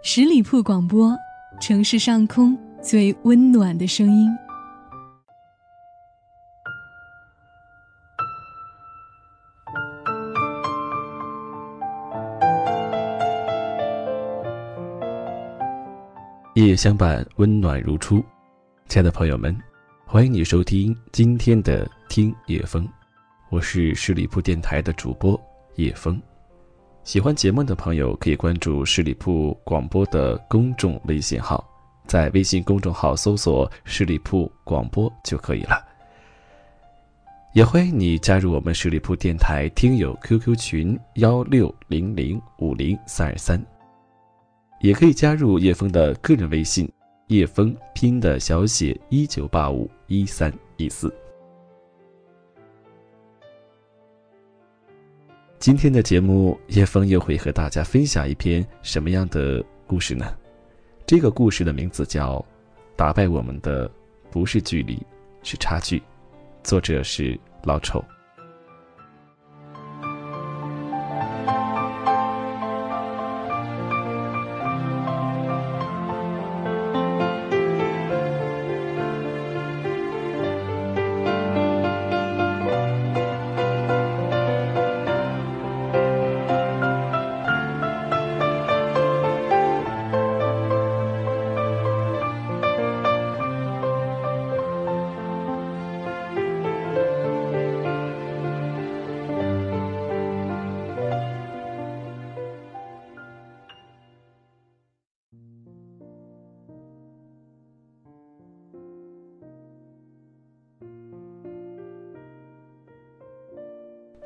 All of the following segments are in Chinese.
十里铺广播，城市上空最温暖的声音。夜夜相伴，温暖如初。亲爱的朋友们，欢迎你收听今天的听夜风，我是十里铺电台的主播叶风。喜欢节目的朋友可以关注十里铺广播的公众微信号，在微信公众号搜索“十里铺广播”就可以了。也欢迎你加入我们十里铺电台听友 QQ 群幺六零零五零三二三，也可以加入叶枫的个人微信叶枫拼的小写一九八五一三一四。今天的节目，叶枫又会和大家分享一篇什么样的故事呢？这个故事的名字叫《打败我们的不是距离，是差距》，作者是老丑。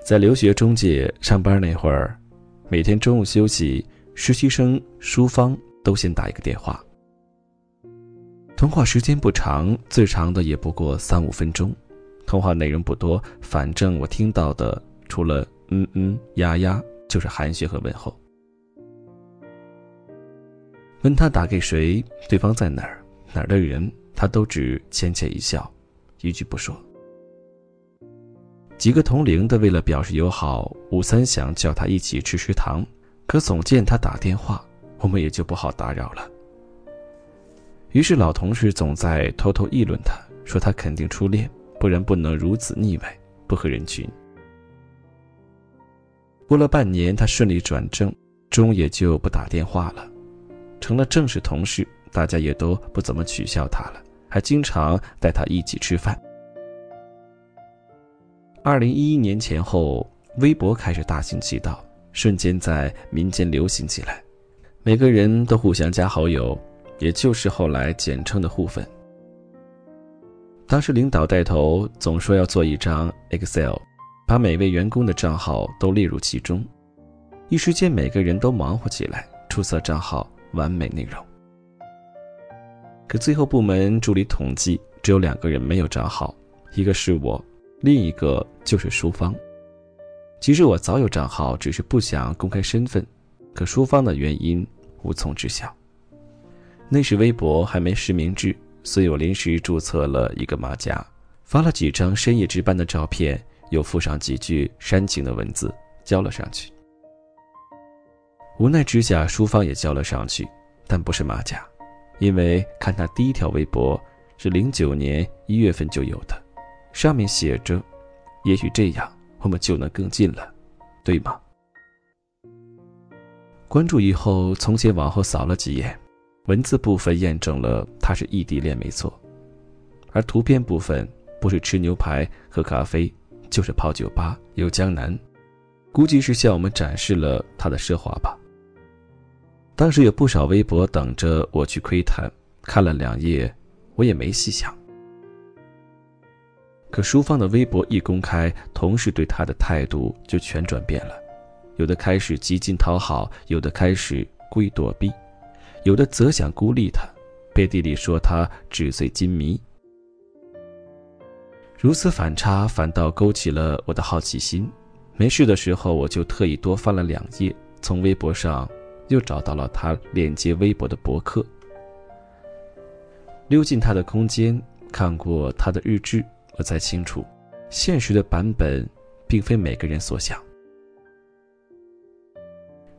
在留学中介上班那会儿，每天中午休息，实习生淑芳都先打一个电话。通话时间不长，最长的也不过三五分钟，通话内容不多，反正我听到的除了嗯嗯呀呀，就是寒暄和问候。问他打给谁，对方在哪儿，哪儿的人，他都只浅浅一笑，一句不说。几个同龄的为了表示友好，吴三想叫他一起吃食堂，可总见他打电话，我们也就不好打扰了。于是老同事总在偷偷议论他，说他肯定初恋，不然不能如此腻歪，不合人群。过了半年，他顺利转正，中也就不打电话了，成了正式同事，大家也都不怎么取笑他了，还经常带他一起吃饭。二零一一年前后，微博开始大行其道，瞬间在民间流行起来，每个人都互相加好友，也就是后来简称的互粉。当时领导带头，总说要做一张 Excel，把每位员工的账号都列入其中，一时间每个人都忙活起来，出色账号，完美内容。可最后部门助理统计，只有两个人没有账号，一个是我。另一个就是淑芳。其实我早有账号，只是不想公开身份，可淑芳的原因无从知晓。那时微博还没实名制，所以我临时注册了一个马甲，发了几张深夜值班的照片，又附上几句煽情的文字，交了上去。无奈之下，淑芳也交了上去，但不是马甲，因为看他第一条微博是零九年一月份就有的。上面写着：“也许这样，我们就能更近了，对吗？”关注以后，从前往后扫了几眼，文字部分验证了他是异地恋没错，而图片部分不是吃牛排、喝咖啡，就是泡酒吧、游江南，估计是向我们展示了他的奢华吧。当时有不少微博等着我去窥探，看了两页，我也没细想。可淑芳的微博一公开，同事对她的态度就全转变了，有的开始极尽讨好，有的开始故意躲避，有的则想孤立她，背地里说她纸醉金迷。如此反差，反倒勾起了我的好奇心。没事的时候，我就特意多翻了两页，从微博上又找到了他链接微博的博客，溜进他的空间，看过他的日志。我才清楚，现实的版本并非每个人所想。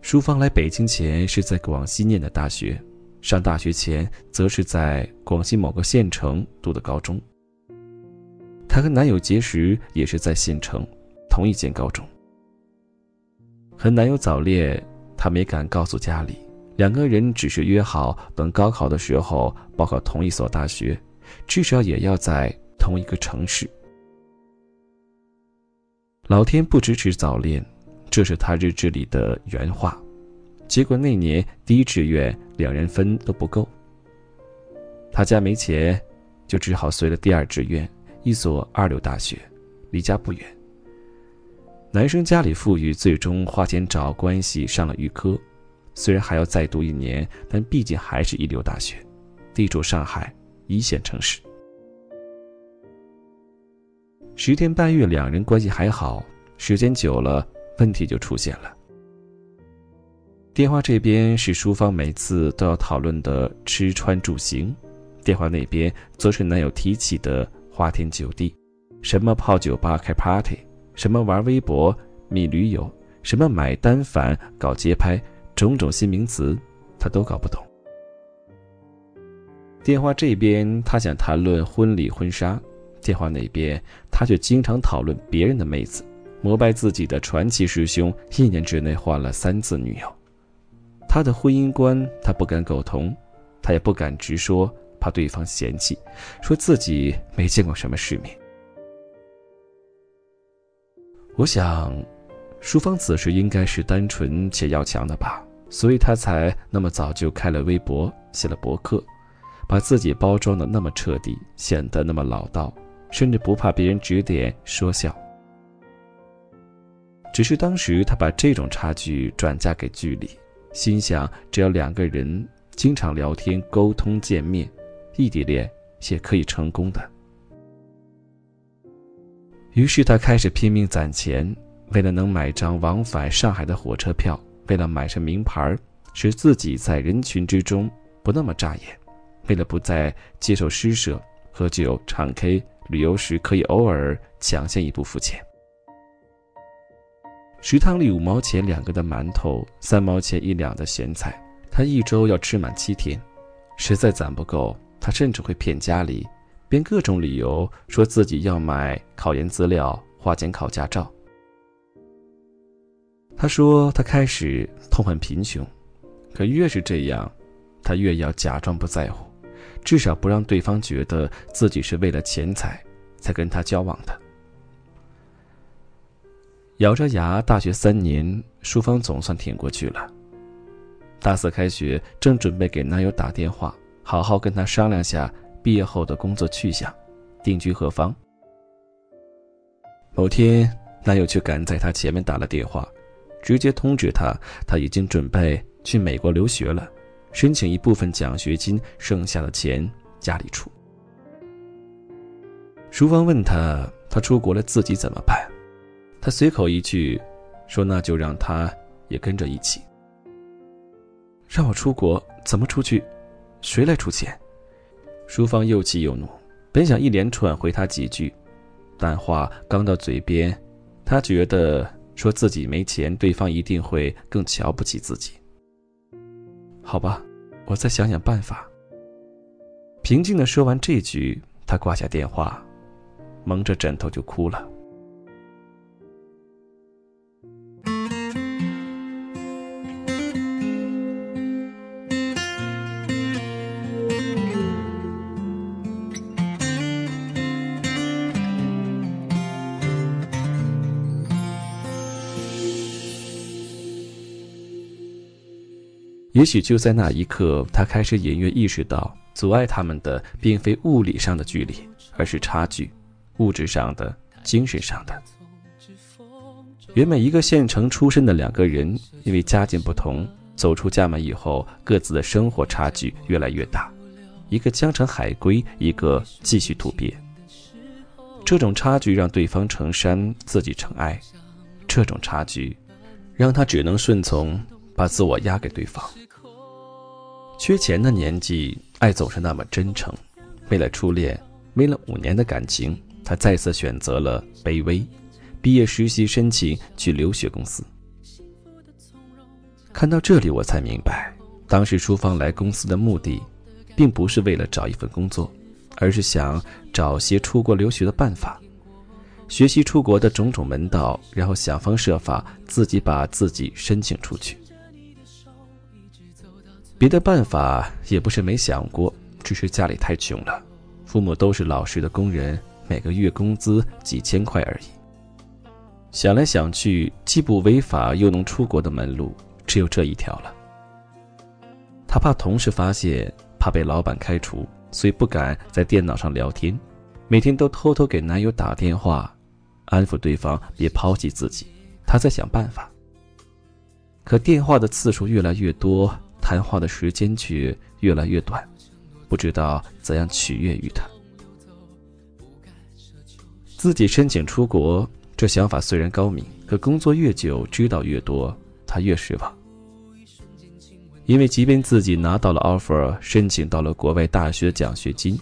淑芳来北京前是在广西念的大学，上大学前则是在广西某个县城读的高中。她和男友结识也是在县城同一间高中。和男友早恋，她没敢告诉家里，两个人只是约好等高考的时候报考同一所大学，至少也要在同一个城市。老天不支持早恋，这是他日志里的原话。结果那年第一志愿两人分都不够，他家没钱，就只好随了第二志愿，一所二流大学，离家不远。男生家里富裕，最终花钱找关系上了预科，虽然还要再读一年，但毕竟还是一流大学，地处上海一线城市。十天半月，两人关系还好，时间久了，问题就出现了。电话这边是淑芳每次都要讨论的吃穿住行，电话那边则是男友提起的花天酒地，什么泡酒吧开 party，什么玩微博觅驴友，什么买单反搞街拍，种种新名词，他都搞不懂。电话这边他想谈论婚礼婚纱，电话那边他却经常讨论别人的妹子，膜拜自己的传奇师兄一年之内换了三次女友。他的婚姻观，他不敢苟同，他也不敢直说，怕对方嫌弃，说自己没见过什么世面。我想，淑芳此时应该是单纯且要强的吧，所以她才那么早就开了微博，写了博客，把自己包装的那么彻底，显得那么老道，甚至不怕别人指点说笑。只是当时他把这种差距转嫁给距离。心想，只要两个人经常聊天、沟通、见面，异地恋也可以成功的。于是他开始拼命攒钱，为了能买张往返上海的火车票，为了买上名牌，使自己在人群之中不那么扎眼，为了不再接受施舍，喝酒、唱 K、旅游时可以偶尔抢先一步付钱。食堂里五毛钱两个的馒头，三毛钱一两的咸菜，他一周要吃满七天，实在攒不够，他甚至会骗家里，编各种理由说自己要买考研资料，花钱考驾照。他说他开始痛恨贫穷，可越是这样，他越要假装不在乎，至少不让对方觉得自己是为了钱财才跟他交往的。咬着牙，大学三年，淑芳总算挺过去了。大四开学，正准备给男友打电话，好好跟他商量下毕业后的工作去向，定居何方。某天，男友却赶在她前面打了电话，直接通知她，他已经准备去美国留学了，申请一部分奖学金，剩下的钱家里出。淑芳问他，他出国了自己怎么办？他随口一句，说：“那就让他也跟着一起。让我出国，怎么出去？谁来出钱？”淑芳又气又怒，本想一连串回他几句，但话刚到嘴边，他觉得说自己没钱，对方一定会更瞧不起自己。好吧，我再想想办法。平静的说完这句，他挂下电话，蒙着枕头就哭了。也许就在那一刻，他开始隐约意识到，阻碍他们的并非物理上的距离，而是差距，物质上的、精神上的。原本一个县城出身的两个人，因为家境不同，走出家门以后，各自的生活差距越来越大，一个江城海归，一个继续土鳖。这种差距让对方成山，自己成爱；这种差距，让他只能顺从，把自我压给对方。缺钱的年纪，爱总是那么真诚。为了初恋，为了五年的感情，他再次选择了卑微。毕业实习申请去留学公司。看到这里，我才明白，当时淑芳来公司的目的，并不是为了找一份工作，而是想找些出国留学的办法，学习出国的种种门道，然后想方设法自己把自己申请出去。别的办法也不是没想过，只是家里太穷了，父母都是老实的工人，每个月工资几千块而已。想来想去，既不违法又能出国的门路，只有这一条了。他怕同事发现，怕被老板开除，所以不敢在电脑上聊天，每天都偷偷给男友打电话，安抚对方别抛弃自己。他在想办法，可电话的次数越来越多，谈话的时间却越来越短，不知道怎样取悦于他。自己申请出国。这想法虽然高明，可工作越久，知道越多，他越失望。因为即便自己拿到了 offer，申请到了国外大学奖学金，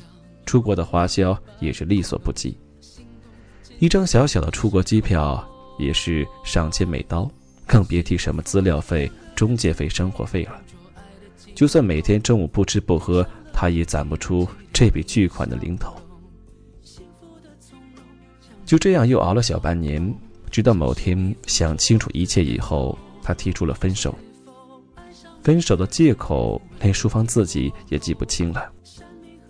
出国的花销也是力所不及。一张小小的出国机票也是上千美刀，更别提什么资料费、中介费、生活费了。就算每天中午不吃不喝，他也攒不出这笔巨款的零头。就这样又熬了小半年，直到某天想清楚一切以后，他提出了分手。分手的借口连淑芳自己也记不清了，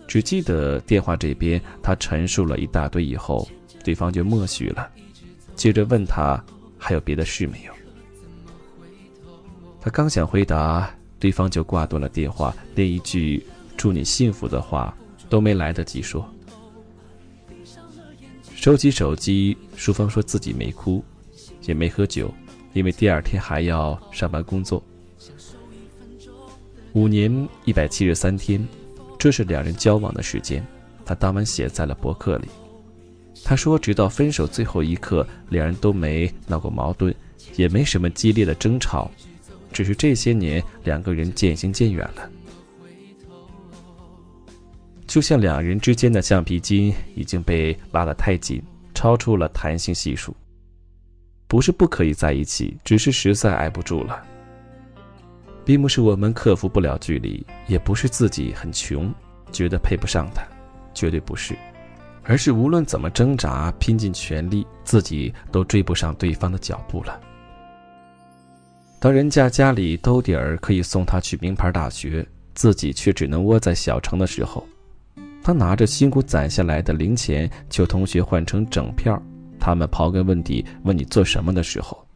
只记得电话这边他陈述了一大堆以后，对方就默许了，接着问他还有别的事没有。他刚想回答，对方就挂断了电话，连一句“祝你幸福”的话都没来得及说。收起手机，淑芳说自己没哭，也没喝酒，因为第二天还要上班工作。五年一百七十三天，这是两人交往的时间。他当晚写在了博客里。他说，直到分手最后一刻，两人都没闹过矛盾，也没什么激烈的争吵，只是这些年两个人渐行渐远了。就像两人之间的橡皮筋已经被拉得太紧，超出了弹性系数。不是不可以在一起，只是实在挨不住了。并不是我们克服不了距离，也不是自己很穷，觉得配不上他，绝对不是，而是无论怎么挣扎，拼尽全力，自己都追不上对方的脚步了。当人家家里兜底儿可以送他去名牌大学，自己却只能窝在小城的时候。他拿着辛苦攒下来的零钱，求同学换成整票。他们刨根问底，问你做什么的时候，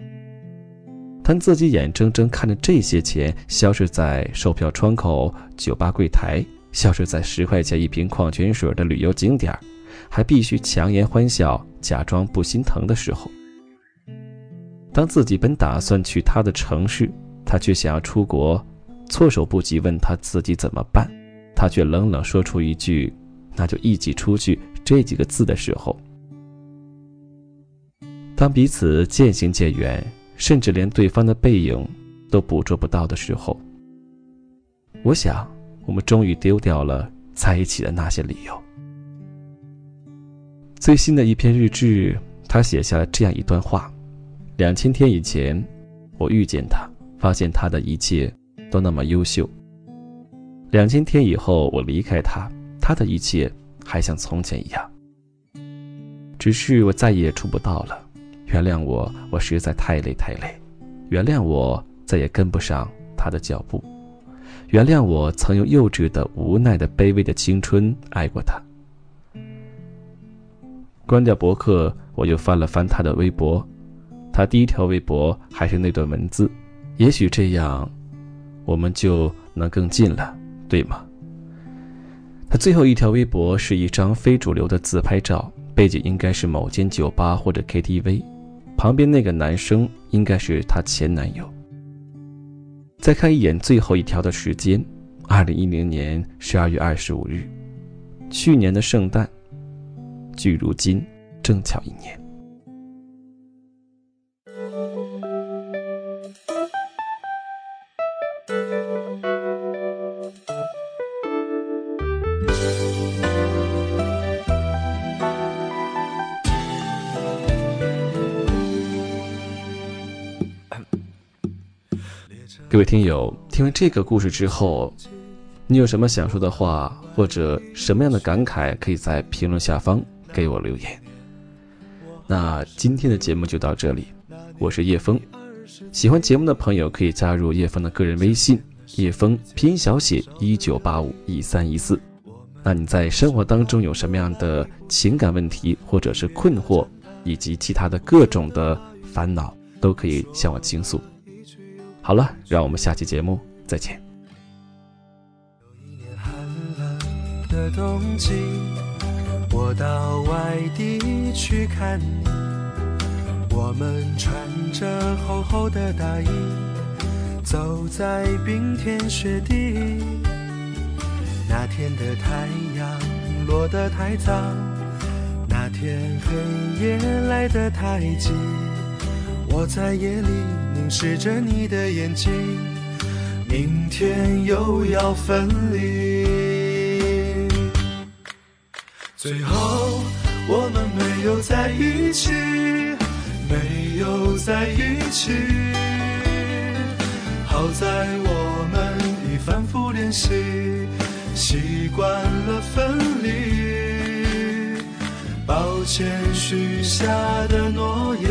他自己眼睁睁看着这些钱消失在售票窗口、酒吧柜台，消失在十块钱一瓶矿泉水的旅游景点，还必须强颜欢笑，假装不心疼的时候，当自己本打算去他的城市，他却想要出国，措手不及，问他自己怎么办。他却冷冷说出一句：“那就一起出去。”这几个字的时候，当彼此渐行渐远，甚至连对方的背影都捕捉不到的时候，我想，我们终于丢掉了在一起的那些理由。最新的一篇日志，他写下了这样一段话：两千天以前，我遇见他，发现他的一切都那么优秀。两千天以后，我离开他，他的一切还像从前一样。只是我再也触不到了。原谅我，我实在太累太累。原谅我，再也跟不上他的脚步。原谅我曾用幼稚的、无奈的、卑微的青春爱过他。关掉博客，我又翻了翻他的微博，他第一条微博还是那段文字。也许这样，我们就能更近了。对吗？他最后一条微博是一张非主流的自拍照，背景应该是某间酒吧或者 KTV，旁边那个男生应该是她前男友。再看一眼最后一条的时间，二零一零年十二月二十五日，去年的圣诞，距如今正巧一年。各位听友，听完这个故事之后，你有什么想说的话，或者什么样的感慨，可以在评论下方给我留言。那今天的节目就到这里，我是叶枫。喜欢节目的朋友可以加入叶枫的个人微信：叶枫拼音小写一九八五一三一四。那你在生活当中有什么样的情感问题，或者是困惑，以及其他的各种的烦恼，都可以向我倾诉。好了，让我们下期节目再见。有一年寒冷的冬季，我到外地去看你，我们穿着厚厚的大衣，走在冰天雪地。那天的太阳落得太早，那天黑夜来得太急，我在夜里凝视着你的眼睛，明天又要分离。最后我们没有在一起，没有在一起。好在我们已反复练习，习惯了分离。抱歉许下的诺言，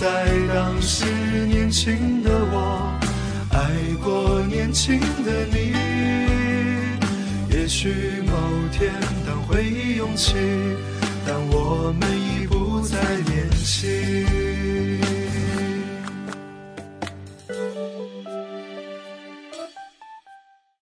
在当时年轻的我，爱过年轻的你。也许某天当回忆涌起，但我们已不再年轻。